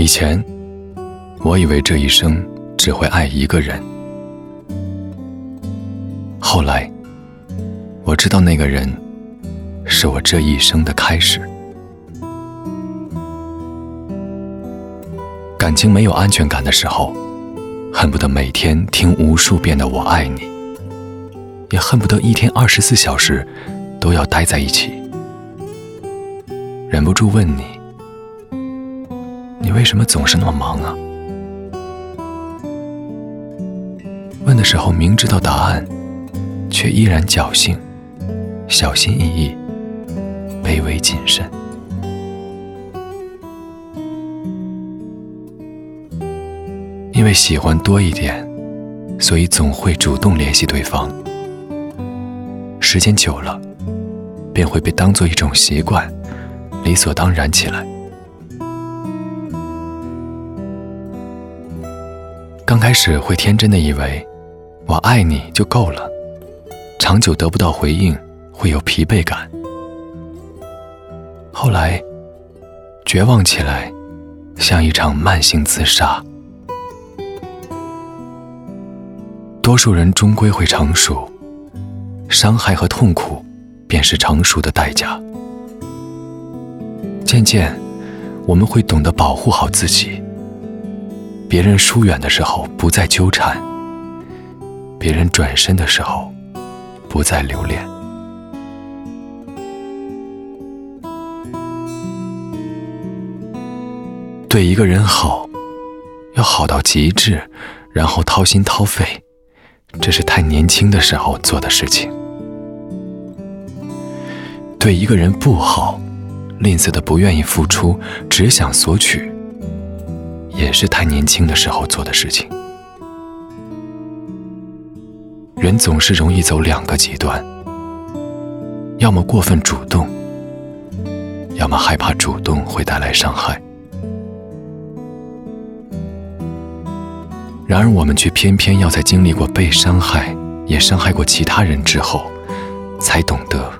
以前，我以为这一生只会爱一个人。后来，我知道那个人是我这一生的开始。感情没有安全感的时候，恨不得每天听无数遍的“我爱你”，也恨不得一天二十四小时都要待在一起。忍不住问你：“你为什么总是那么忙啊？”问的时候明知道答案，却依然侥幸、小心翼翼、卑微谨慎。因为喜欢多一点，所以总会主动联系对方。时间久了，便会被当做一种习惯，理所当然起来。刚开始会天真的以为，我爱你就够了，长久得不到回应会有疲惫感。后来，绝望起来，像一场慢性自杀。多数人终归会成熟，伤害和痛苦便是成熟的代价。渐渐，我们会懂得保护好自己。别人疏远的时候，不再纠缠；别人转身的时候，不再留恋。对一个人好，要好到极致，然后掏心掏肺。这是太年轻的时候做的事情。对一个人不好，吝啬的不愿意付出，只想索取，也是太年轻的时候做的事情。人总是容易走两个极端，要么过分主动，要么害怕主动会带来伤害。然而，我们却偏偏要在经历过被伤害，也伤害过其他人之后，才懂得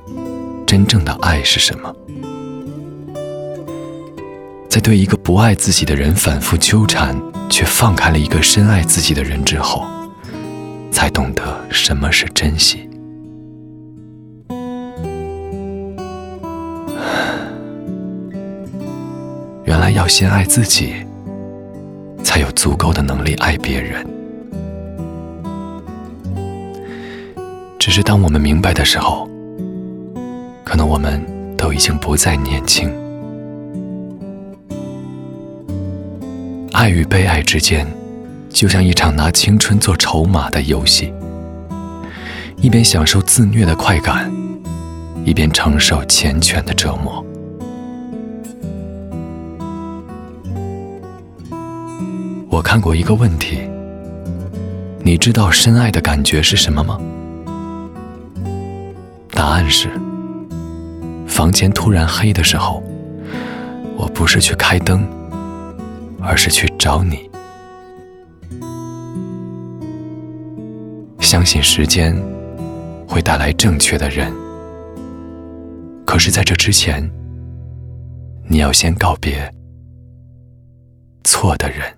真正的爱是什么。在对一个不爱自己的人反复纠缠，却放开了一个深爱自己的人之后，才懂得什么是珍惜。原来要先爱自己。才有足够的能力爱别人。只是当我们明白的时候，可能我们都已经不再年轻。爱与被爱之间，就像一场拿青春做筹码的游戏，一边享受自虐的快感，一边承受缱绻的折磨。我看过一个问题，你知道深爱的感觉是什么吗？答案是：房间突然黑的时候，我不是去开灯，而是去找你。相信时间会带来正确的人，可是在这之前，你要先告别错的人。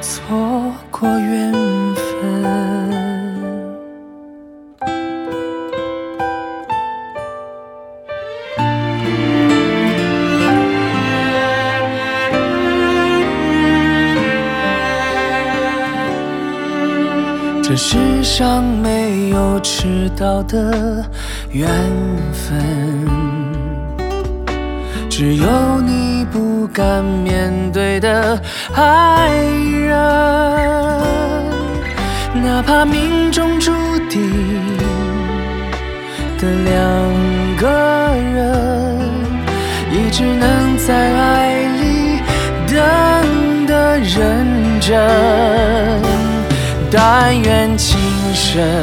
错过缘分？这世上没有迟到的缘分，只有你不敢面对的爱人。哪怕命中注定的两个人，也只能在爱里等的认真。但愿今生